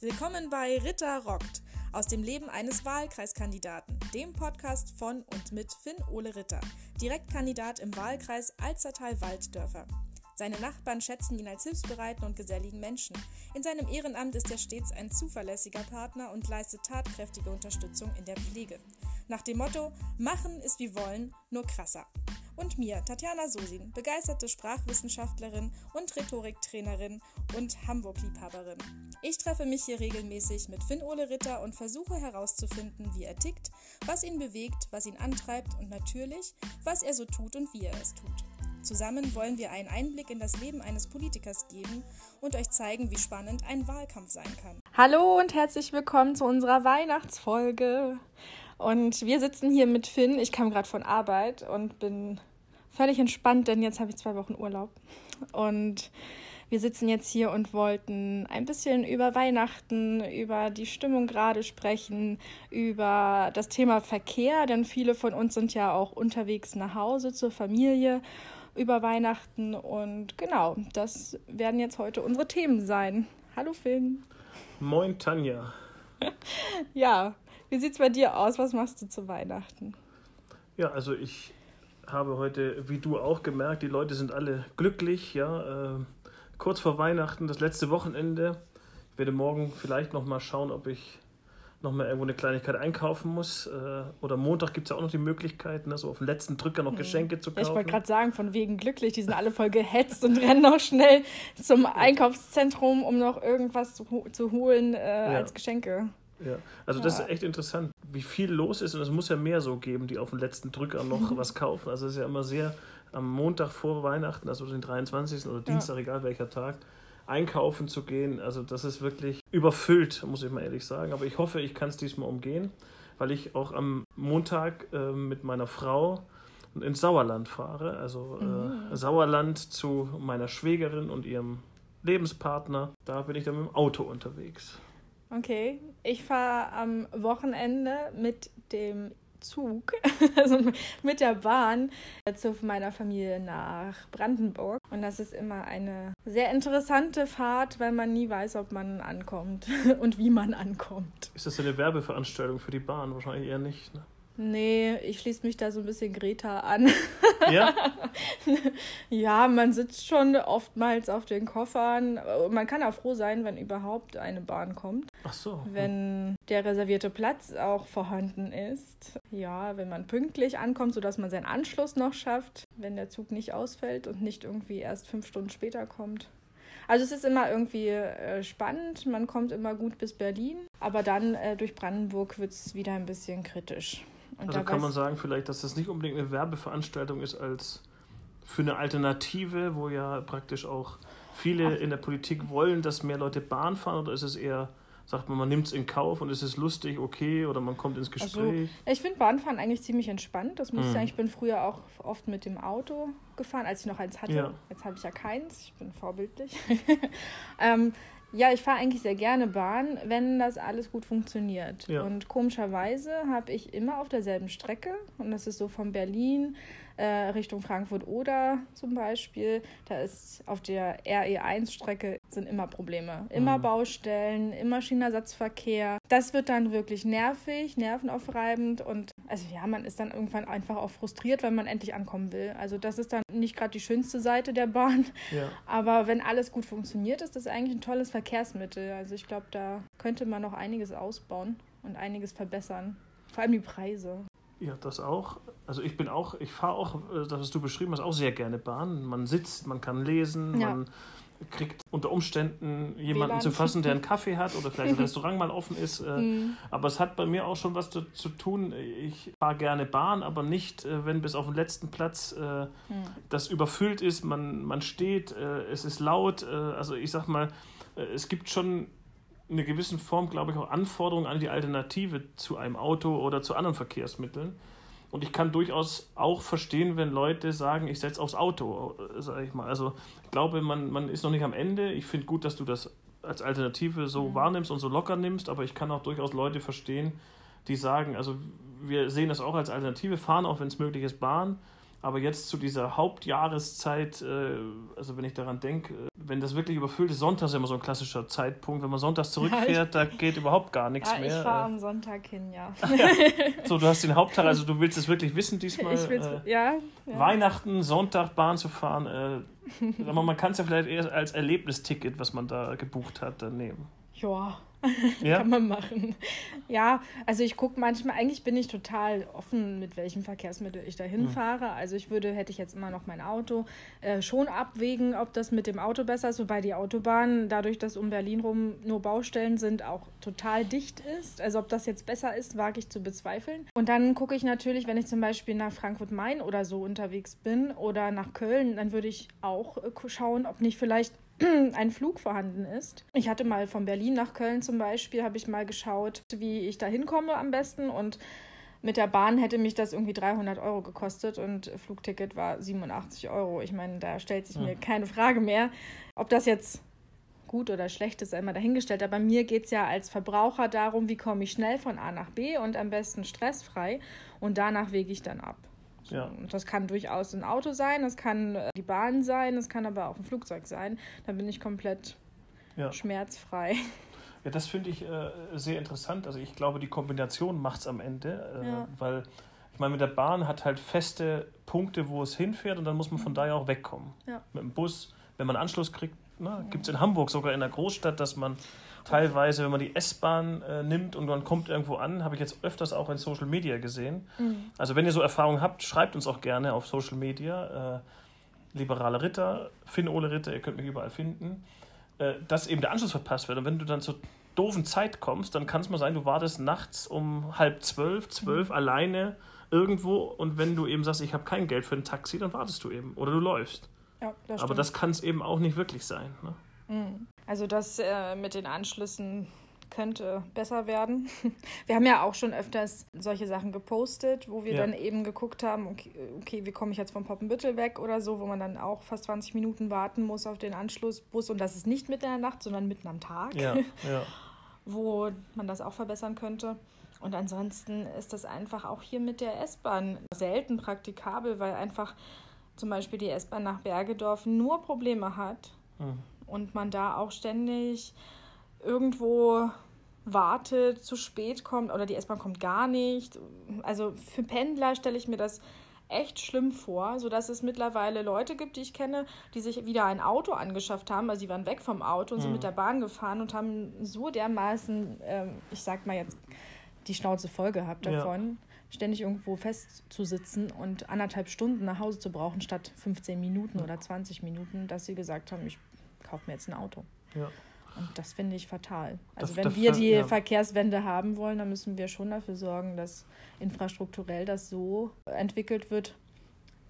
Willkommen bei Ritter rockt aus dem Leben eines Wahlkreiskandidaten, dem Podcast von und mit Finn Ole Ritter, Direktkandidat im Wahlkreis Alzertal-Walddörfer. Seine Nachbarn schätzen ihn als hilfsbereiten und geselligen Menschen. In seinem Ehrenamt ist er stets ein zuverlässiger Partner und leistet tatkräftige Unterstützung in der Pflege. Nach dem Motto: Machen ist wie wollen, nur krasser und mir, Tatjana Sosin, begeisterte Sprachwissenschaftlerin und Rhetoriktrainerin und Hamburg-Liebhaberin. Ich treffe mich hier regelmäßig mit Finn-Ole Ritter und versuche herauszufinden, wie er tickt, was ihn bewegt, was ihn antreibt und natürlich, was er so tut und wie er es tut. Zusammen wollen wir einen Einblick in das Leben eines Politikers geben und euch zeigen, wie spannend ein Wahlkampf sein kann. Hallo und herzlich willkommen zu unserer Weihnachtsfolge. Und wir sitzen hier mit Finn. Ich kam gerade von Arbeit und bin völlig entspannt, denn jetzt habe ich zwei Wochen Urlaub. Und wir sitzen jetzt hier und wollten ein bisschen über Weihnachten, über die Stimmung gerade sprechen, über das Thema Verkehr, denn viele von uns sind ja auch unterwegs nach Hause zur Familie über Weihnachten. Und genau, das werden jetzt heute unsere Themen sein. Hallo Finn. Moin Tanja. ja, wie sieht's bei dir aus? Was machst du zu Weihnachten? Ja, also ich habe heute, wie du auch gemerkt, die Leute sind alle glücklich, ja. Äh, kurz vor Weihnachten, das letzte Wochenende. Ich werde morgen vielleicht noch mal schauen, ob ich noch mal irgendwo eine Kleinigkeit einkaufen muss. Äh, oder Montag gibt es ja auch noch die Möglichkeit, ne, so auf den letzten Drücker noch mhm. Geschenke zu kaufen. Ja, ich wollte gerade sagen, von wegen glücklich, die sind alle voll gehetzt und rennen noch schnell zum Einkaufszentrum, um noch irgendwas zu, zu holen äh, ja. als Geschenke. Ja, also das ist echt interessant, wie viel los ist und es muss ja mehr so geben, die auf den letzten Drücker noch was kaufen. Also es ist ja immer sehr am Montag vor Weihnachten, also den 23. oder Dienstag, ja. egal welcher Tag, einkaufen zu gehen. Also das ist wirklich überfüllt, muss ich mal ehrlich sagen. Aber ich hoffe, ich kann es diesmal umgehen, weil ich auch am Montag äh, mit meiner Frau ins Sauerland fahre. Also äh, mhm. Sauerland zu meiner Schwägerin und ihrem Lebenspartner. Da bin ich dann mit dem Auto unterwegs. Okay, ich fahre am Wochenende mit dem Zug, also mit der Bahn, zu meiner Familie nach Brandenburg. Und das ist immer eine sehr interessante Fahrt, weil man nie weiß, ob man ankommt und wie man ankommt. Ist das eine Werbeveranstaltung für die Bahn? Wahrscheinlich eher nicht. Ne? Nee, ich schließe mich da so ein bisschen Greta an. Ja? ja, man sitzt schon oftmals auf den Koffern. Man kann auch froh sein, wenn überhaupt eine Bahn kommt. Ach so. Wenn der reservierte Platz auch vorhanden ist. Ja, wenn man pünktlich ankommt, sodass man seinen Anschluss noch schafft, wenn der Zug nicht ausfällt und nicht irgendwie erst fünf Stunden später kommt. Also es ist immer irgendwie äh, spannend, man kommt immer gut bis Berlin, aber dann äh, durch Brandenburg wird es wieder ein bisschen kritisch. Und also kann man sagen vielleicht, dass das nicht unbedingt eine Werbeveranstaltung ist als für eine Alternative, wo ja praktisch auch viele Ach. in der Politik wollen, dass mehr Leute Bahn fahren oder ist es eher sagt man, man nimmt es in Kauf und es ist lustig, okay, oder man kommt ins Gespräch? Also, ich finde Bahnfahren eigentlich ziemlich entspannt. Das muss hm. ich sagen. Ich bin früher auch oft mit dem Auto gefahren, als ich noch eins hatte. Ja. Jetzt habe ich ja keins. Ich bin vorbildlich. ähm, ja, ich fahre eigentlich sehr gerne Bahn, wenn das alles gut funktioniert. Ja. Und komischerweise habe ich immer auf derselben Strecke, und das ist so von Berlin Richtung Frankfurt-Oder zum Beispiel, da ist auf der RE1-Strecke sind immer Probleme. Immer mhm. Baustellen, immer Schienenersatzverkehr. Das wird dann wirklich nervig, nervenaufreibend und also ja, man ist dann irgendwann einfach auch frustriert, wenn man endlich ankommen will. Also das ist dann nicht gerade die schönste Seite der Bahn. Ja. Aber wenn alles gut funktioniert, ist das eigentlich ein tolles Verkehrsmittel. Also ich glaube, da könnte man noch einiges ausbauen und einiges verbessern. Vor allem die Preise. Ja, das auch. Also ich bin auch, ich fahre auch, äh, das was du beschrieben hast, auch sehr gerne Bahn. Man sitzt, man kann lesen, ja. man kriegt unter Umständen jemanden WLAN. zu fassen, der einen Kaffee hat oder vielleicht ein Restaurant mal offen ist. Äh, mhm. Aber es hat bei mir auch schon was zu, zu tun. Ich fahre gerne Bahn, aber nicht, äh, wenn bis auf den letzten Platz äh, mhm. das überfüllt ist, man, man steht, äh, es ist laut. Äh, also ich sag mal, es gibt schon in einer gewissen Form, glaube ich, auch Anforderungen an die Alternative zu einem Auto oder zu anderen Verkehrsmitteln. Und ich kann durchaus auch verstehen, wenn Leute sagen, ich setze aufs Auto, sage ich mal. Also ich glaube, man, man ist noch nicht am Ende. Ich finde gut, dass du das als Alternative so mhm. wahrnimmst und so locker nimmst, aber ich kann auch durchaus Leute verstehen, die sagen, also wir sehen das auch als Alternative, fahren auch, wenn es möglich ist, Bahn. Aber jetzt zu dieser Hauptjahreszeit, äh, also wenn ich daran denke, wenn das wirklich überfüllt ist, Sonntag ist immer so ein klassischer Zeitpunkt. Wenn man sonntags zurückfährt, ja, ich, da geht überhaupt gar nichts ja, mehr. Ich fahre am Sonntag hin, ja. ja. So, du hast den Haupttag, also du willst es wirklich wissen diesmal. Ich will's, äh, ja, ja, Weihnachten, Sonntag Bahn zu fahren. Äh, aber man kann es ja vielleicht eher als Erlebnisticket, was man da gebucht hat, dann nehmen. Ja, Ja? Kann man machen. Ja, also ich gucke manchmal, eigentlich bin ich total offen, mit welchem Verkehrsmittel ich dahin mhm. fahre. Also ich würde, hätte ich jetzt immer noch mein Auto, äh, schon abwägen, ob das mit dem Auto besser ist, wobei die Autobahn, dadurch, dass um Berlin rum nur Baustellen sind, auch total dicht ist. Also ob das jetzt besser ist, wage ich zu bezweifeln. Und dann gucke ich natürlich, wenn ich zum Beispiel nach Frankfurt-Main oder so unterwegs bin oder nach Köln, dann würde ich auch äh, schauen, ob nicht vielleicht ein Flug vorhanden ist. Ich hatte mal von Berlin nach Köln zum Beispiel, habe ich mal geschaut, wie ich da hinkomme am besten und mit der Bahn hätte mich das irgendwie 300 Euro gekostet und Flugticket war 87 Euro. Ich meine, da stellt sich mir hm. keine Frage mehr, ob das jetzt gut oder schlecht ist, einmal dahingestellt. Aber mir geht es ja als Verbraucher darum, wie komme ich schnell von A nach B und am besten stressfrei und danach wege ich dann ab. Ja. Das kann durchaus ein Auto sein, das kann äh, die Bahn sein, das kann aber auch ein Flugzeug sein. Da bin ich komplett ja. schmerzfrei. Ja, das finde ich äh, sehr interessant. Also ich glaube, die Kombination macht es am Ende, äh, ja. weil ich meine, mit der Bahn hat halt feste Punkte, wo es hinfährt und dann muss man von mhm. daher auch wegkommen. Ja. Mit dem Bus, wenn man Anschluss kriegt, ne, gibt es in Hamburg sogar in der Großstadt, dass man teilweise, wenn man die S-Bahn äh, nimmt und man kommt irgendwo an, habe ich jetzt öfters auch in Social Media gesehen. Mhm. Also wenn ihr so Erfahrungen habt, schreibt uns auch gerne auf Social Media. Äh, Liberale Ritter, Finn Ole Ritter, ihr könnt mich überall finden. Äh, dass eben der Anschluss verpasst wird. Und wenn du dann zur doofen Zeit kommst, dann kann es mal sein, du wartest nachts um halb zwölf, zwölf mhm. alleine irgendwo und wenn du eben sagst, ich habe kein Geld für ein Taxi, dann wartest du eben oder du läufst. Ja, das Aber das kann es eben auch nicht wirklich sein. Ne? Mhm. Also das äh, mit den Anschlüssen könnte besser werden. Wir haben ja auch schon öfters solche Sachen gepostet, wo wir ja. dann eben geguckt haben, okay, okay, wie komme ich jetzt vom Poppenbüttel weg oder so, wo man dann auch fast 20 Minuten warten muss auf den Anschlussbus und das ist nicht mitten in der Nacht, sondern mitten am Tag, ja, ja. wo man das auch verbessern könnte. Und ansonsten ist das einfach auch hier mit der S-Bahn selten praktikabel, weil einfach zum Beispiel die S-Bahn nach Bergedorf nur Probleme hat. Mhm und man da auch ständig irgendwo wartet, zu spät kommt oder die S-Bahn kommt gar nicht. Also für Pendler stelle ich mir das echt schlimm vor, sodass es mittlerweile Leute gibt, die ich kenne, die sich wieder ein Auto angeschafft haben. Also sie waren weg vom Auto und mhm. sind mit der Bahn gefahren und haben so dermaßen, ähm, ich sag mal jetzt, die Schnauze voll gehabt davon. Ja. Ständig irgendwo festzusitzen und anderthalb Stunden nach Hause zu brauchen, statt 15 Minuten oder 20 Minuten, dass sie gesagt haben, ich kaufe mir jetzt ein Auto. Ja. Und das finde ich fatal. Also das, wenn das, wir die ja. Verkehrswende haben wollen, dann müssen wir schon dafür sorgen, dass infrastrukturell das so entwickelt wird,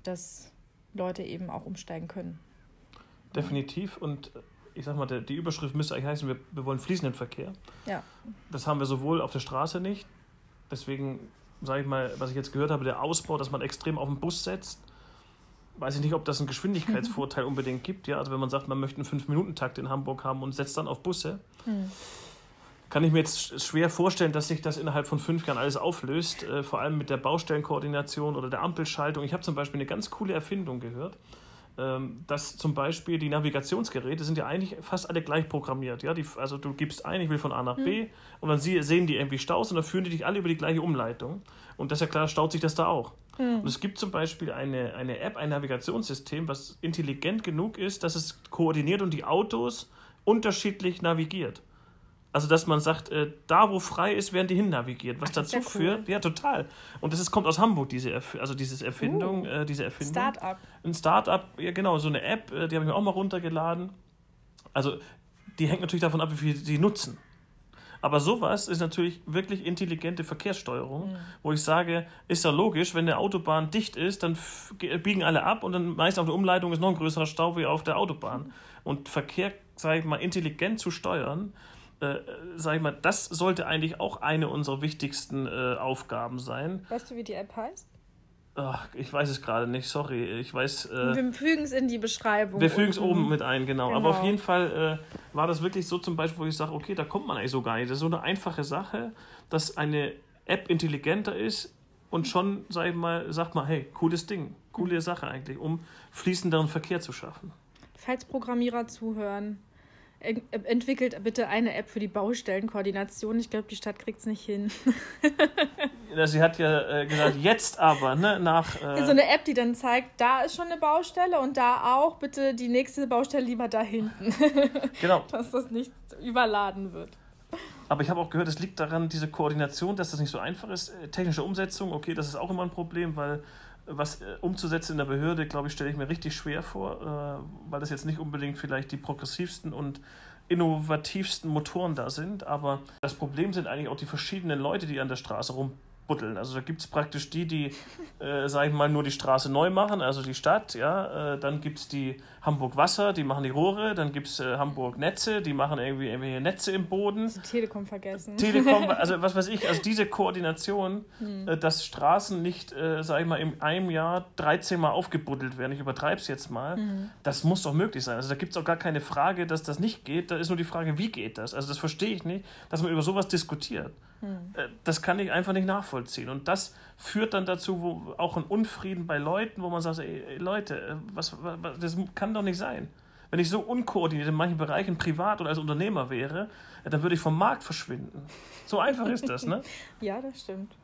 dass Leute eben auch umsteigen können. Definitiv. Und ich sag mal, die Überschrift müsste eigentlich heißen, wir, wir wollen fließenden Verkehr. Ja. Das haben wir sowohl auf der Straße nicht. Deswegen sage ich mal, was ich jetzt gehört habe, der Ausbau, dass man extrem auf den Bus setzt weiß ich nicht, ob das einen Geschwindigkeitsvorteil unbedingt gibt. Ja? Also wenn man sagt, man möchte einen 5-Minuten-Takt in Hamburg haben und setzt dann auf Busse, hm. kann ich mir jetzt schwer vorstellen, dass sich das innerhalb von fünf Jahren alles auflöst. Äh, vor allem mit der Baustellenkoordination oder der Ampelschaltung. Ich habe zum Beispiel eine ganz coole Erfindung gehört dass zum Beispiel die Navigationsgeräte sind ja eigentlich fast alle gleich programmiert. Ja? Die, also du gibst ein, ich will von A nach B mhm. und dann sehen die irgendwie Staus und dann führen die dich alle über die gleiche Umleitung. Und das ist ja klar, staut sich das da auch. Mhm. Und es gibt zum Beispiel eine, eine App, ein Navigationssystem, was intelligent genug ist, dass es koordiniert und die Autos unterschiedlich navigiert. Also, dass man sagt, äh, da wo frei ist, werden die hin navigiert. Was Ach, dazu ja führt, cool. ja, total. Und das ist, kommt aus Hamburg, diese, Erf also dieses Erfindung, uh, äh, diese Erfindung. Startup. Ein Startup, ja genau, so eine App, äh, die habe ich mir auch mal runtergeladen. Also, die hängt natürlich davon ab, wie viel sie nutzen. Aber sowas ist natürlich wirklich intelligente Verkehrssteuerung, mhm. wo ich sage, ist ja logisch, wenn eine Autobahn dicht ist, dann biegen alle ab und dann meist auf der Umleitung ist noch ein größerer Stau wie auf der Autobahn. Mhm. Und Verkehr, sage ich mal, intelligent zu steuern, äh, sag ich mal, das sollte eigentlich auch eine unserer wichtigsten äh, Aufgaben sein. Weißt du, wie die App heißt? Ach, ich weiß es gerade nicht, sorry. Ich weiß. Äh, wir fügen es in die Beschreibung. Wir fügen es oben mit ein, genau. genau. Aber auf jeden Fall äh, war das wirklich so zum Beispiel, wo ich sage, okay, da kommt man eigentlich so gar nicht. Das ist so eine einfache Sache, dass eine App intelligenter ist und schon, sag ich mal, sagt man, hey, cooles Ding, coole Sache eigentlich, um fließenderen Verkehr zu schaffen. falls Programmierer zuhören, entwickelt bitte eine App für die Baustellenkoordination. Ich glaube, die Stadt kriegt es nicht hin. sie hat ja äh, gesagt, jetzt aber, ne, nach. Äh so eine App, die dann zeigt, da ist schon eine Baustelle und da auch, bitte die nächste Baustelle lieber da hinten. genau. Dass das nicht überladen wird. Aber ich habe auch gehört, es liegt daran, diese Koordination, dass das nicht so einfach ist. Äh, technische Umsetzung, okay, das ist auch immer ein Problem, weil was äh, umzusetzen in der Behörde, glaube ich, stelle ich mir richtig schwer vor, äh, weil das jetzt nicht unbedingt vielleicht die progressivsten und innovativsten Motoren da sind. Aber das Problem sind eigentlich auch die verschiedenen Leute, die an der Straße rum buddeln. Also da gibt es praktisch die, die, äh, sag ich mal, nur die Straße neu machen, also die Stadt, ja. Äh, dann gibt es die Hamburg Wasser, die machen die Rohre, dann gibt es äh, Hamburg Netze, die machen irgendwie irgendwelche Netze im Boden. Die Telekom vergessen. Telekom, also was weiß ich, also diese Koordination, hm. äh, dass Straßen nicht, äh, sag ich mal, in einem Jahr 13 Mal aufgebuddelt werden, ich übertreibe es jetzt mal, hm. das muss doch möglich sein. Also da gibt es auch gar keine Frage, dass das nicht geht, da ist nur die Frage, wie geht das? Also das verstehe ich nicht, dass man über sowas diskutiert. Hm. Äh, das kann ich einfach nicht nachvollziehen. Und das führt dann dazu, wo auch ein Unfrieden bei Leuten, wo man sagt, ey, ey Leute, äh, was, was, das kann doch nicht sein. Wenn ich so unkoordiniert in manchen Bereichen privat oder als Unternehmer wäre, dann würde ich vom Markt verschwinden. So einfach ist das, ne? ja, das stimmt.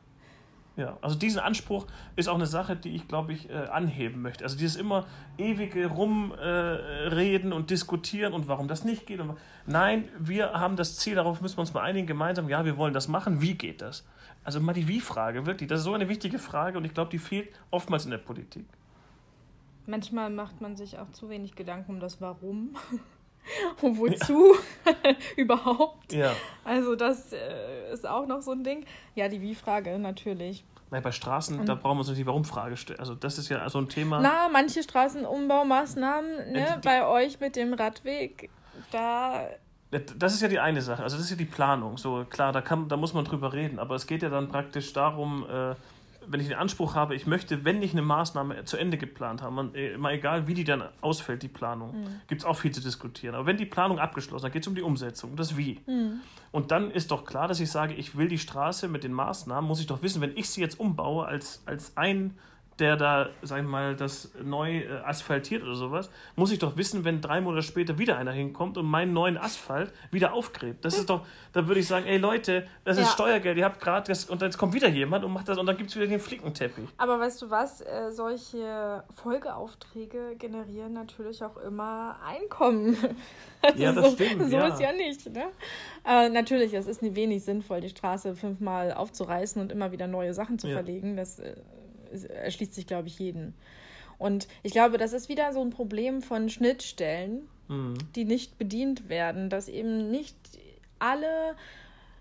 Ja, also diesen Anspruch ist auch eine Sache, die ich, glaube ich, äh, anheben möchte. Also dieses immer ewige Rumreden äh, und Diskutieren und warum das nicht geht. Und, nein, wir haben das Ziel, darauf müssen wir uns mal einigen, gemeinsam, ja, wir wollen das machen, wie geht das? Also mal die Wie-Frage, wirklich, das ist so eine wichtige Frage und ich glaube, die fehlt oftmals in der Politik. Manchmal macht man sich auch zu wenig Gedanken um das Warum. und wozu ja. überhaupt. Ja. Also das äh, ist auch noch so ein Ding. Ja, die Wie-Frage natürlich. Nein, bei Straßen, und da brauchen wir uns nicht die Warum-Frage stellen. Also das ist ja so ein Thema. Na, manche Straßenumbaumaßnahmen, ne, die, die, bei euch mit dem Radweg, da... Das ist ja die eine Sache, also das ist ja die Planung. So klar, da, kann, da muss man drüber reden, aber es geht ja dann praktisch darum, äh, wenn ich den Anspruch habe, ich möchte, wenn ich eine Maßnahme zu Ende geplant habe, man, äh, mal egal wie die dann ausfällt, die Planung, mhm. gibt es auch viel zu diskutieren. Aber wenn die Planung abgeschlossen, dann geht es um die Umsetzung, das Wie. Mhm. Und dann ist doch klar, dass ich sage, ich will die Straße mit den Maßnahmen, muss ich doch wissen, wenn ich sie jetzt umbaue als, als ein der da, sag ich mal, das neu äh, asphaltiert oder sowas, muss ich doch wissen, wenn drei Monate später wieder einer hinkommt und meinen neuen Asphalt wieder aufgräbt. Das ist doch, da würde ich sagen, ey Leute, das ist ja. Steuergeld, ihr habt gerade das und jetzt kommt wieder jemand und macht das und dann gibt es wieder den Flickenteppich. Aber weißt du was, äh, solche Folgeaufträge generieren natürlich auch immer Einkommen. Also ja, das so, stimmt. So ja. ist ja nicht, ne? Aber natürlich, es ist nicht wenig sinnvoll, die Straße fünfmal aufzureißen und immer wieder neue Sachen zu ja. verlegen. Das äh, erschließt sich, glaube ich, jeden. Und ich glaube, das ist wieder so ein Problem von Schnittstellen, mhm. die nicht bedient werden, dass eben nicht alle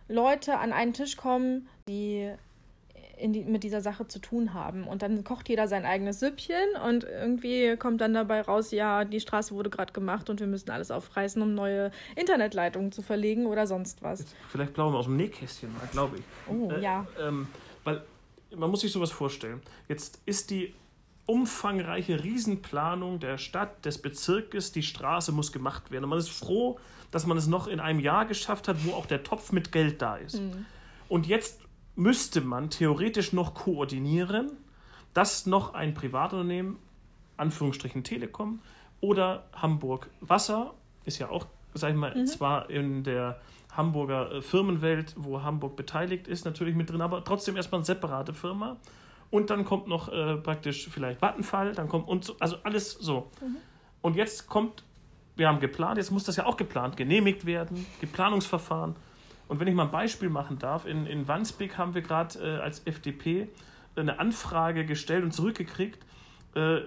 Leute an einen Tisch kommen, die, die mit dieser Sache zu tun haben. Und dann kocht jeder sein eigenes Süppchen und irgendwie kommt dann dabei raus, ja, die Straße wurde gerade gemacht und wir müssen alles aufreißen, um neue Internetleitungen zu verlegen oder sonst was. Jetzt vielleicht plaudern wir aus dem Nähkästchen mal, glaube ich. Oh, äh, ja. Ähm, weil man muss sich sowas vorstellen. Jetzt ist die umfangreiche Riesenplanung der Stadt, des Bezirkes, die Straße muss gemacht werden. Und man ist froh, dass man es noch in einem Jahr geschafft hat, wo auch der Topf mit Geld da ist. Mhm. Und jetzt müsste man theoretisch noch koordinieren, dass noch ein Privatunternehmen, Anführungsstrichen Telekom, oder Hamburg Wasser, ist ja auch, sag ich mal, mhm. zwar in der Hamburger äh, Firmenwelt, wo Hamburg beteiligt ist, natürlich mit drin, aber trotzdem erstmal eine separate Firma. Und dann kommt noch äh, praktisch vielleicht Vattenfall, dann kommt und so, also alles so. Mhm. Und jetzt kommt, wir haben geplant, jetzt muss das ja auch geplant, genehmigt werden, Geplanungsverfahren. Und wenn ich mal ein Beispiel machen darf, in, in Wandsbek haben wir gerade äh, als FDP eine Anfrage gestellt und zurückgekriegt, äh,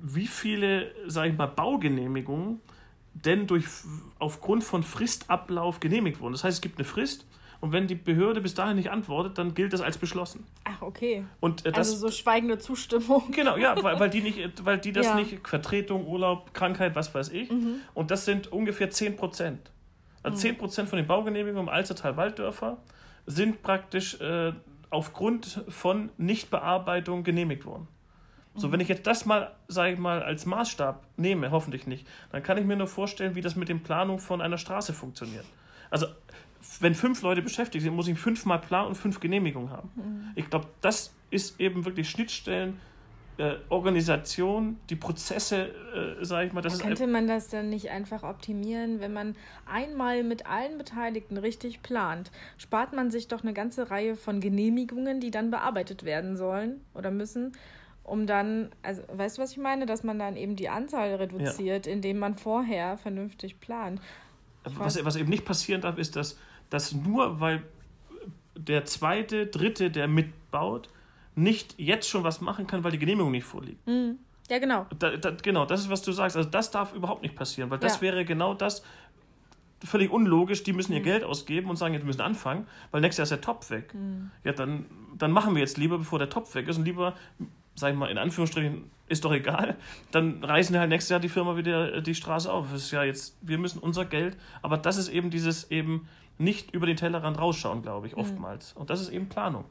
wie viele, sage ich mal, Baugenehmigungen denn durch, aufgrund von Fristablauf genehmigt wurden. Das heißt, es gibt eine Frist und wenn die Behörde bis dahin nicht antwortet, dann gilt das als beschlossen. Ach, okay. Und, äh, das, also so schweigende Zustimmung. Genau, ja, weil, weil die, nicht, weil die das ja. nicht, Vertretung, Urlaub, Krankheit, was weiß ich. Mhm. Und das sind ungefähr 10 Prozent. Also mhm. 10 Prozent von den Baugenehmigungen im Alstertal-Walddörfer sind praktisch äh, aufgrund von Nichtbearbeitung genehmigt worden. So, wenn ich jetzt das mal, sage ich mal, als Maßstab nehme, hoffentlich nicht, dann kann ich mir nur vorstellen, wie das mit den Planungen von einer Straße funktioniert. Also, wenn fünf Leute beschäftigt sind, muss ich fünfmal Plan und fünf Genehmigungen haben. Mhm. Ich glaube, das ist eben wirklich Schnittstellen äh, Organisation, die Prozesse, äh, sage ich mal, das Könnte man das dann nicht einfach optimieren, wenn man einmal mit allen Beteiligten richtig plant? Spart man sich doch eine ganze Reihe von Genehmigungen, die dann bearbeitet werden sollen oder müssen, um dann, also weißt du, was ich meine, dass man dann eben die Anzahl reduziert, ja. indem man vorher vernünftig plant. Was, was eben nicht passieren darf, ist, dass, dass nur weil der zweite, dritte, der mitbaut, nicht jetzt schon was machen kann, weil die Genehmigung nicht vorliegt. Mhm. Ja, genau. Da, da, genau, das ist, was du sagst. Also das darf überhaupt nicht passieren, weil das ja. wäre genau das, völlig unlogisch, die müssen ihr mhm. Geld ausgeben und sagen, jetzt müssen anfangen, weil nächstes Jahr ist der Topf weg. Mhm. Ja, dann, dann machen wir jetzt lieber, bevor der Topf weg ist und lieber, sag ich mal, in Anführungsstrichen, ist doch egal, dann reißen halt nächstes Jahr die Firma wieder die Straße auf. Das ist ja jetzt, wir müssen unser Geld, aber das ist eben dieses eben nicht über den Tellerrand rausschauen, glaube ich, mhm. oftmals. Und das ist eben Planung.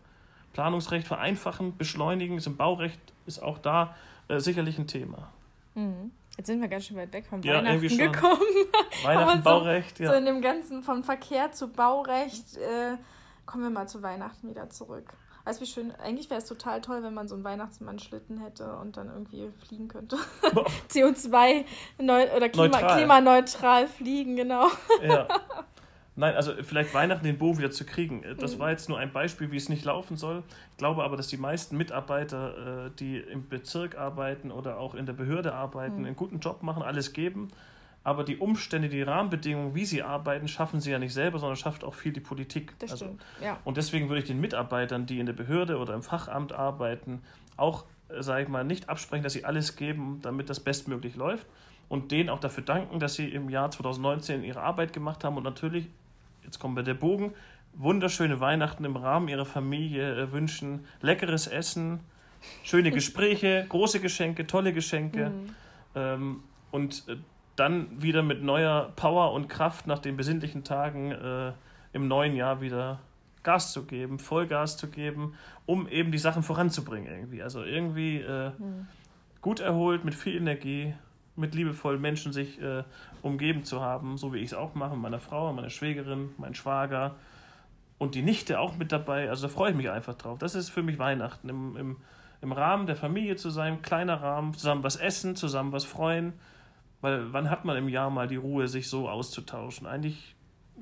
Planungsrecht vereinfachen, beschleunigen, ist im Baurecht ist auch da äh, sicherlich ein Thema. Mhm. Jetzt sind wir ganz schön weit weg vom ja, Weihnachten gekommen. Weihnachten, so, Baurecht, ja. So in dem Ganzen von Verkehr zu Baurecht äh, kommen wir mal zu Weihnachten wieder zurück. Weißt du, wie schön, eigentlich wäre es total toll, wenn man so einen Weihnachtsmann-Schlitten hätte und dann irgendwie fliegen könnte. CO2 oder Klima, klimaneutral fliegen, genau. Ja. Nein, also vielleicht Weihnachten den Bogen wieder zu kriegen. Das mhm. war jetzt nur ein Beispiel, wie es nicht laufen soll. Ich glaube aber, dass die meisten Mitarbeiter, äh, die im Bezirk arbeiten oder auch in der Behörde arbeiten, mhm. einen guten Job machen, alles geben. Aber die Umstände, die Rahmenbedingungen, wie sie arbeiten, schaffen sie ja nicht selber, sondern schafft auch viel die Politik. Das also, stimmt, ja. Und deswegen würde ich den Mitarbeitern, die in der Behörde oder im Fachamt arbeiten, auch, äh, sage ich mal, nicht absprechen, dass sie alles geben, damit das bestmöglich läuft. Und denen auch dafür danken, dass sie im Jahr 2019 ihre Arbeit gemacht haben und natürlich jetzt kommt bei der Bogen, wunderschöne Weihnachten im Rahmen ihrer Familie äh, wünschen, leckeres Essen, schöne Gespräche, große Geschenke, tolle Geschenke mhm. ähm, und äh, dann wieder mit neuer Power und Kraft nach den besinnlichen Tagen äh, im neuen Jahr wieder Gas zu geben, Vollgas zu geben, um eben die Sachen voranzubringen irgendwie. Also irgendwie äh, mhm. gut erholt, mit viel Energie mit liebevollen Menschen sich äh, umgeben zu haben, so wie ich es auch mache, meiner Frau, meiner Schwägerin, mein Schwager und die Nichte auch mit dabei. Also da freue ich mich einfach drauf. Das ist für mich Weihnachten, im, im, im Rahmen der Familie zu sein, kleiner Rahmen, zusammen was essen, zusammen was freuen. Weil wann hat man im Jahr mal die Ruhe, sich so auszutauschen? Eigentlich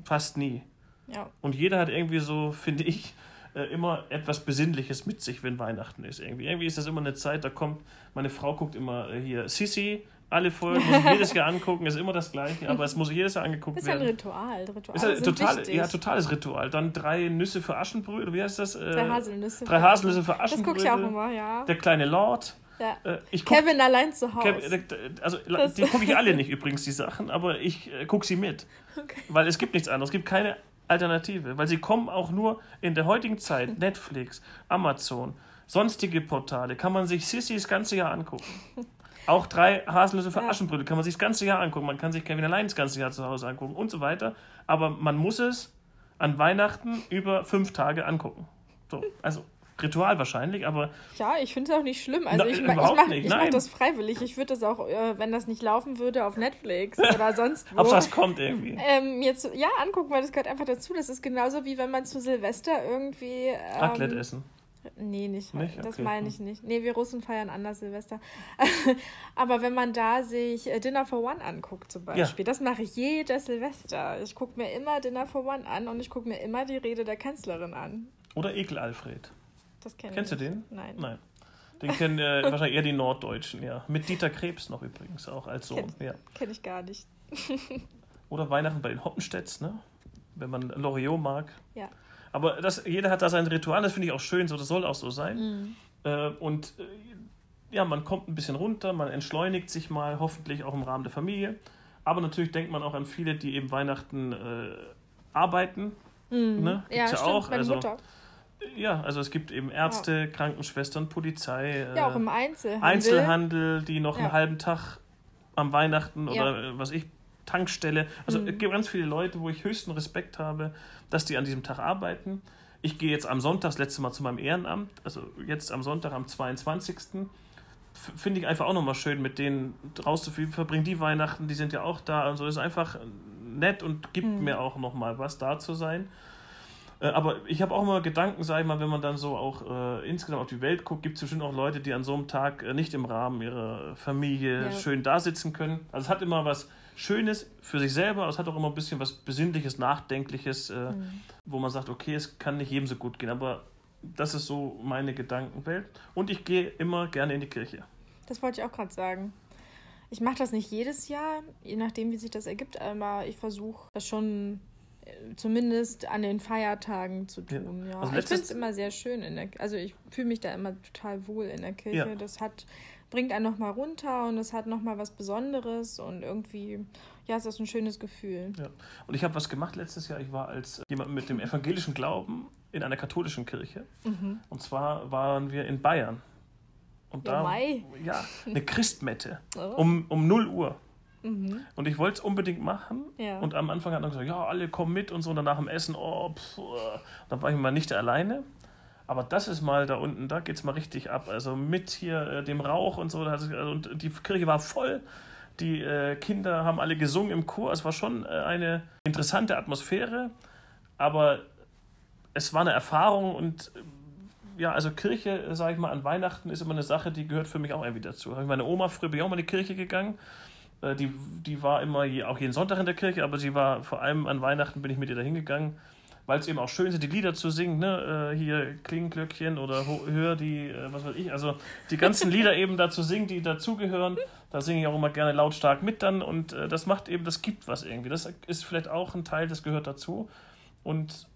fast nie. Ja. Und jeder hat irgendwie so, finde ich, äh, immer etwas Besinnliches mit sich, wenn Weihnachten ist. Irgendwie, irgendwie ist das immer eine Zeit, da kommt, meine Frau guckt immer äh, hier Sissi, alle Folgen muss ich jedes Jahr angucken, ist immer das gleiche, aber es muss jedes Jahr angeguckt werden. Ist ja ein Ritual. Rituale ist ja total, wichtig. ja, totales Ritual. Dann drei Nüsse für Aschenbrödel, wie heißt das? Äh, drei Haselnüsse. Drei Haselnüsse für Aschenbrödel. Das gucke ich auch immer, ja. Der kleine Lord. Ja. Äh, guck, Kevin allein zu Hause. Kevin, also das die gucke ich alle nicht übrigens, die Sachen, aber ich äh, gucke sie mit. Okay. Weil es gibt nichts anderes. Es gibt keine Alternative. Weil sie kommen auch nur in der heutigen Zeit, Netflix, Amazon, sonstige Portale, kann man sich Sissy das ganze Jahr angucken. Auch drei Haselnüsse für ja. Aschenbrödel kann man sich das ganze Jahr angucken. Man kann sich Kevin allein das ganze Jahr zu Hause angucken und so weiter. Aber man muss es an Weihnachten über fünf Tage angucken. So, also Ritual wahrscheinlich, aber. Ja, ich finde es auch nicht schlimm. Also Na, ich, ich mache mach das freiwillig. Ich würde das auch, äh, wenn das nicht laufen würde, auf Netflix oder sonst wo. Ob was kommt irgendwie. Ähm, jetzt, ja, angucken, weil das gehört einfach dazu. Das ist genauso wie wenn man zu Silvester irgendwie. Ähm, Raclette essen. Nee, nicht. nicht? Das okay. meine ich nicht. Nee, wir Russen feiern anders Silvester. Aber wenn man da sich äh, Dinner for One anguckt zum Beispiel, ja. das mache ich jedes Silvester. Ich gucke mir immer Dinner for One an und ich gucke mir immer die Rede der Kanzlerin an. Oder Ekel Alfred. Das kenn Kennst du den? Nein. Nein. Den kennen äh, wahrscheinlich eher die Norddeutschen, ja. Mit Dieter Krebs noch übrigens auch als Sohn. Kenn, ja. Kenn ich gar nicht. Oder Weihnachten bei den Hoppenstedts, ne? Wenn man Loriot mag. Ja. Aber das, jeder hat da sein Ritual, das finde ich auch schön, so das soll auch so sein. Mhm. Äh, und äh, ja, man kommt ein bisschen runter, man entschleunigt sich mal, hoffentlich auch im Rahmen der Familie. Aber natürlich denkt man auch an viele, die eben Weihnachten äh, arbeiten. Mhm. Ne? Gibt's ja, ja stimmt, auch. Meine also, Mutter. Ja, also es gibt eben Ärzte, ja. Krankenschwestern, Polizei. Ja, auch im Einzelhandel. Einzelhandel, die noch ja. einen halben Tag am Weihnachten oder äh, was ich Tankstelle. Also mhm. es gibt ganz viele Leute, wo ich höchsten Respekt habe, dass die an diesem Tag arbeiten. Ich gehe jetzt am Sonntag das letzte Mal zu meinem Ehrenamt, also jetzt am Sonntag am 22. Finde ich einfach auch nochmal schön, mit denen rauszufliegen. Verbringen die Weihnachten, die sind ja auch da. Also ist einfach nett und gibt mhm. mir auch nochmal was, da zu sein. Äh, aber ich habe auch immer Gedanken, sag ich mal, wenn man dann so auch äh, insgesamt auf die Welt guckt, gibt es bestimmt auch Leute, die an so einem Tag äh, nicht im Rahmen ihrer Familie ja. schön da sitzen können. Also es hat immer was Schönes für sich selber, aber es hat auch immer ein bisschen was Besinnliches, Nachdenkliches, äh, mhm. wo man sagt, okay, es kann nicht jedem so gut gehen, aber das ist so meine Gedankenwelt. Und ich gehe immer gerne in die Kirche. Das wollte ich auch gerade sagen. Ich mache das nicht jedes Jahr, je nachdem, wie sich das ergibt, aber ich versuche das schon zumindest an den Feiertagen zu tun. Ja. ja. Also ich finde es immer sehr schön in der Also ich fühle mich da immer total wohl in der Kirche. Ja. Das hat bringt einen nochmal runter und es hat nochmal was Besonderes und irgendwie, ja, ist das ein schönes Gefühl. Ja. Und ich habe was gemacht letztes Jahr. Ich war als jemand mit dem evangelischen Glauben in einer katholischen Kirche. Mhm. Und zwar waren wir in Bayern. Und da, Mai. ja, eine Christmette oh. um, um 0 Uhr. Mhm. Und ich wollte es unbedingt machen. Ja. Und am Anfang hat man gesagt, ja, alle kommen mit und so. Und danach im Essen, oh, pff, dann war ich mal nicht alleine. Aber das ist mal da unten, da geht es mal richtig ab. Also mit hier äh, dem Rauch und so. Also, und die Kirche war voll. Die äh, Kinder haben alle gesungen im Chor. Es war schon äh, eine interessante Atmosphäre. Aber es war eine Erfahrung und ja, also Kirche, sage ich mal, an Weihnachten ist immer eine Sache, die gehört für mich auch irgendwie dazu. Habe ich meine Oma früher bin ich auch mal in die Kirche gegangen. Äh, die, die war immer auch jeden Sonntag in der Kirche, aber sie war vor allem an Weihnachten bin ich mit ihr da hingegangen, weil es eben auch schön ist, die Lieder zu singen. Ne? Äh, hier Klingenglöckchen oder Hör die, äh, was weiß ich, also die ganzen Lieder eben da zu singen, die dazugehören. Da singe ich auch immer gerne lautstark mit dann und das macht eben, das gibt was irgendwie. Das ist vielleicht auch ein Teil, das gehört dazu. Und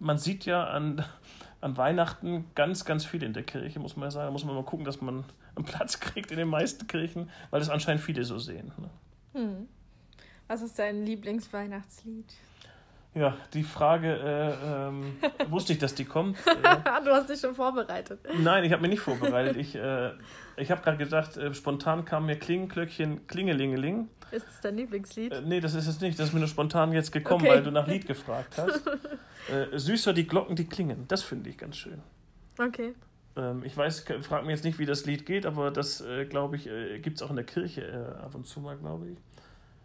man sieht ja an, an Weihnachten ganz, ganz viel in der Kirche, muss man ja sagen. Da muss man mal gucken, dass man Platz kriegt in den meisten Kirchen, weil das anscheinend viele so sehen. Ne? Hm. Was ist dein Lieblingsweihnachtslied? Ja, die Frage äh, ähm, wusste ich, dass die kommt. du hast dich schon vorbereitet. Nein, ich habe mich nicht vorbereitet. Ich, äh, ich habe gerade gedacht, äh, spontan kam mir Klingenklöckchen, Klingelingeling. Ist das dein Lieblingslied? Äh, nee, das ist es nicht. Das ist mir nur spontan jetzt gekommen, okay. weil du nach Lied gefragt hast. Äh, süßer die Glocken, die klingen. Das finde ich ganz schön. Okay. Ähm, ich weiß, frag mir jetzt nicht, wie das Lied geht, aber das, äh, glaube ich, äh, gibt es auch in der Kirche äh, ab und zu mal, glaube ich.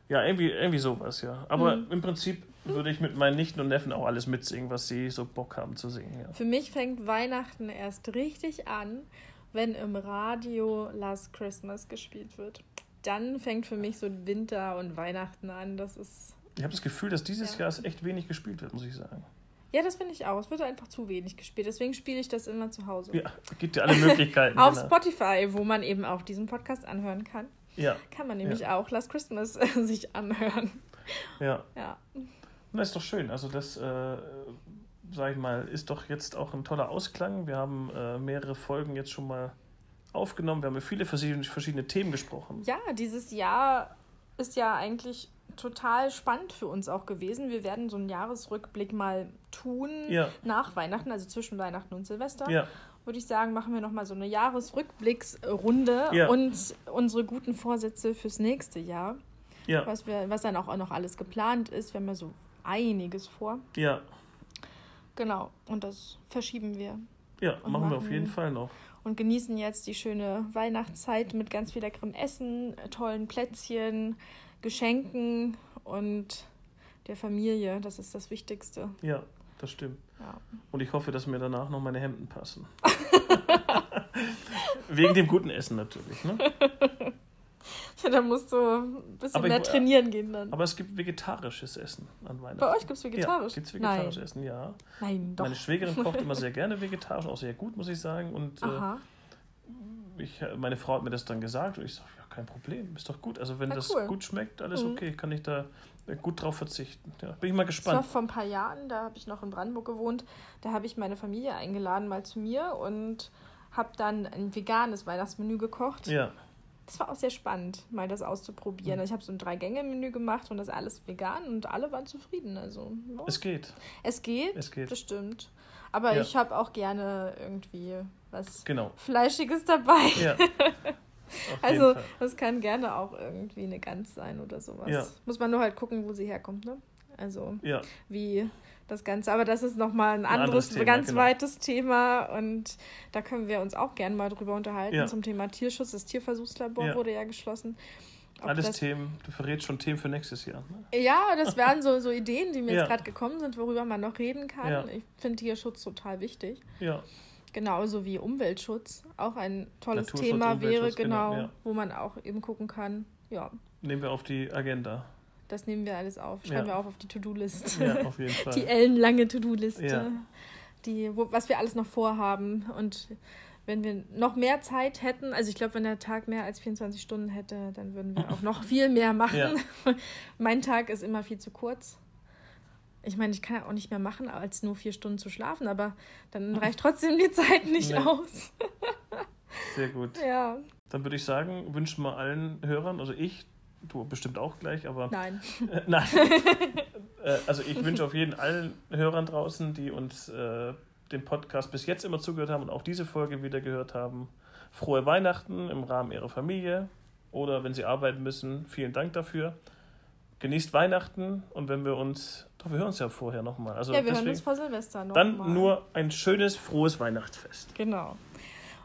Ja, irgendwie, irgendwie sowas, ja. Aber mhm. im Prinzip würde ich mit meinen Nichten und Neffen auch alles mitsingen, was sie so Bock haben zu singen. Ja. Für mich fängt Weihnachten erst richtig an, wenn im Radio Last Christmas gespielt wird dann fängt für mich so Winter und Weihnachten an. Das ist. Ich habe das Gefühl, dass dieses ja. Jahr echt wenig gespielt wird, muss ich sagen. Ja, das finde ich auch. Es wird einfach zu wenig gespielt. Deswegen spiele ich das immer zu Hause. Ja, gibt ja alle Möglichkeiten. Auf genau. Spotify, wo man eben auch diesen Podcast anhören kann. Ja. Kann man nämlich ja. auch Last Christmas sich anhören. Ja. Ja. Das ist doch schön. Also das, äh, sag ich mal, ist doch jetzt auch ein toller Ausklang. Wir haben äh, mehrere Folgen jetzt schon mal aufgenommen. Wir haben über viele verschiedene, verschiedene Themen gesprochen. Ja, dieses Jahr ist ja eigentlich total spannend für uns auch gewesen. Wir werden so einen Jahresrückblick mal tun ja. nach Weihnachten, also zwischen Weihnachten und Silvester. Ja. Würde ich sagen, machen wir nochmal so eine Jahresrückblicksrunde ja. und unsere guten Vorsätze fürs nächste Jahr. Ja. Was, wir, was dann auch noch alles geplant ist. Wir haben ja so einiges vor. Ja. Genau, und das verschieben wir. Ja, machen, machen wir auf jeden Fall noch und genießen jetzt die schöne Weihnachtszeit mit ganz viel leckerem Essen, tollen Plätzchen, Geschenken und der Familie. Das ist das Wichtigste. Ja, das stimmt. Ja. Und ich hoffe, dass mir danach noch meine Hemden passen. Wegen dem guten Essen natürlich. Ne? Ja, da musst du ein bisschen aber mehr ich, trainieren gehen dann. Aber es gibt vegetarisches Essen an Weihnachten. Bei euch gibt es vegetarisch? Ja, gibt es vegetarisches Nein. Essen, ja. Nein, doch. Meine Schwägerin kocht immer sehr gerne vegetarisch, auch sehr gut, muss ich sagen. Und äh, ich, meine Frau hat mir das dann gesagt und ich sage, ja, kein Problem, ist doch gut. Also wenn ja, das cool. gut schmeckt, alles mhm. okay, kann ich da gut drauf verzichten. Ja, bin ich mal gespannt. Das war vor ein paar Jahren, da habe ich noch in Brandenburg gewohnt, da habe ich meine Familie eingeladen mal zu mir und habe dann ein veganes Weihnachtsmenü gekocht. Ja. Das war auch sehr spannend, mal das auszuprobieren. Mhm. Ich habe so ein Drei-Gänge-Menü gemacht und das alles vegan und alle waren zufrieden. Also, ja. Es geht. Es geht, es geht. bestimmt. Aber ja. ich habe auch gerne irgendwie was genau. Fleischiges dabei. Ja. also, das kann gerne auch irgendwie eine Gans sein oder sowas. Ja. Muss man nur halt gucken, wo sie herkommt, ne? Also, ja. wie das Ganze. Aber das ist nochmal ein, ein anderes, Thema, ganz genau. weites Thema und da können wir uns auch gerne mal drüber unterhalten ja. zum Thema Tierschutz. Das Tierversuchslabor wurde ja geschlossen. Alles Themen, du verrätst schon Themen für nächstes Jahr. Ne? Ja, das wären so, so Ideen, die mir jetzt gerade gekommen sind, worüber man noch reden kann. Ich finde Tierschutz total wichtig. Ja. Genauso wie Umweltschutz. Auch ein tolles Thema wäre, genau, genau ja. wo man auch eben gucken kann. Ja. Nehmen wir auf die Agenda. Das nehmen wir alles auf. Schreiben wir auch auf die To-Do-Liste. Ja, auf jeden Fall. Die ellenlange To-Do-Liste. Ja. Die, wo, was wir alles noch vorhaben. Und wenn wir noch mehr Zeit hätten, also ich glaube, wenn der Tag mehr als 24 Stunden hätte, dann würden wir auch noch viel mehr machen. Ja. mein Tag ist immer viel zu kurz. Ich meine, ich kann ja auch nicht mehr machen, als nur vier Stunden zu schlafen, aber dann reicht trotzdem die Zeit nicht nee. aus. Sehr gut. Ja. Dann würde ich sagen, wünschen wir allen Hörern, also ich, du bestimmt auch gleich, aber. Nein. Äh, nein. äh, also ich wünsche auf jeden allen Hörern draußen, die uns äh, den Podcast bis jetzt immer zugehört haben und auch diese Folge wieder gehört haben. Frohe Weihnachten im Rahmen ihrer Familie oder wenn sie arbeiten müssen, vielen Dank dafür. Genießt Weihnachten und wenn wir uns, doch wir hören uns ja vorher nochmal. Also ja, wir deswegen, hören uns vor Silvester noch Dann mal. nur ein schönes, frohes Weihnachtsfest. Genau.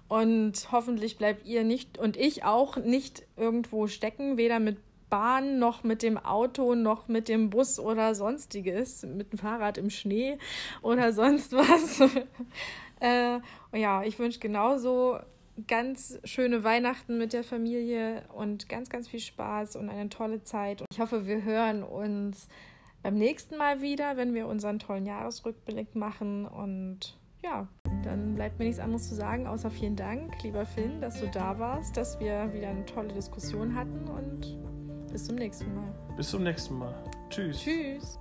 Und hoffentlich bleibt ihr nicht und ich auch nicht irgendwo stecken, weder mit Bahn, noch mit dem Auto, noch mit dem Bus oder sonstiges, mit dem Fahrrad im Schnee oder sonst was. äh, ja, ich wünsche genauso ganz schöne Weihnachten mit der Familie und ganz, ganz viel Spaß und eine tolle Zeit. Und ich hoffe, wir hören uns beim nächsten Mal wieder, wenn wir unseren tollen Jahresrückblick machen. Und ja, dann bleibt mir nichts anderes zu sagen, außer vielen Dank, lieber Finn, dass du da warst, dass wir wieder eine tolle Diskussion hatten und bis zum nächsten Mal. Bis zum nächsten Mal. Tschüss. Tschüss.